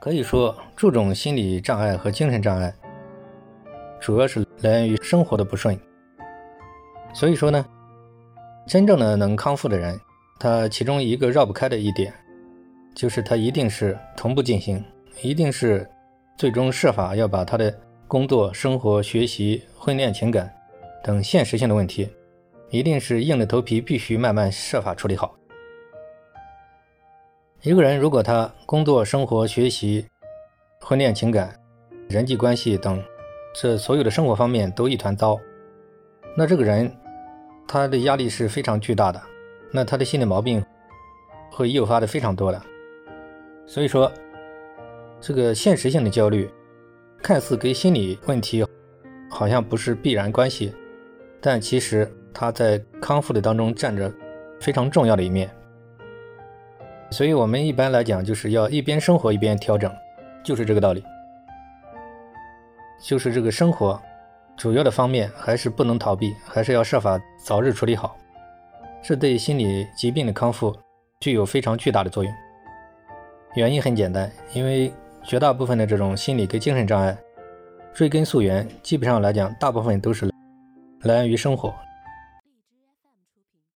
可以说，这种心理障碍和精神障碍，主要是来源于生活的不顺。所以说呢，真正的能康复的人，他其中一个绕不开的一点，就是他一定是同步进行，一定是最终设法要把他的工作、生活、学习、婚恋、情感等现实性的问题，一定是硬着头皮必须慢慢设法处理好。一个人如果他工作、生活、学习、婚恋、情感、人际关系等这所有的生活方面都一团糟，那这个人他的压力是非常巨大的，那他的心理毛病会诱发的非常多的。所以说，这个现实性的焦虑看似跟心理问题好像不是必然关系，但其实他在康复的当中占着非常重要的一面。所以，我们一般来讲，就是要一边生活一边调整，就是这个道理。就是这个生活主要的方面还是不能逃避，还是要设法早日处理好。这对心理疾病的康复具有非常巨大的作用。原因很简单，因为绝大部分的这种心理跟精神障碍，追根溯源，基本上来讲，大部分都是来源于生活，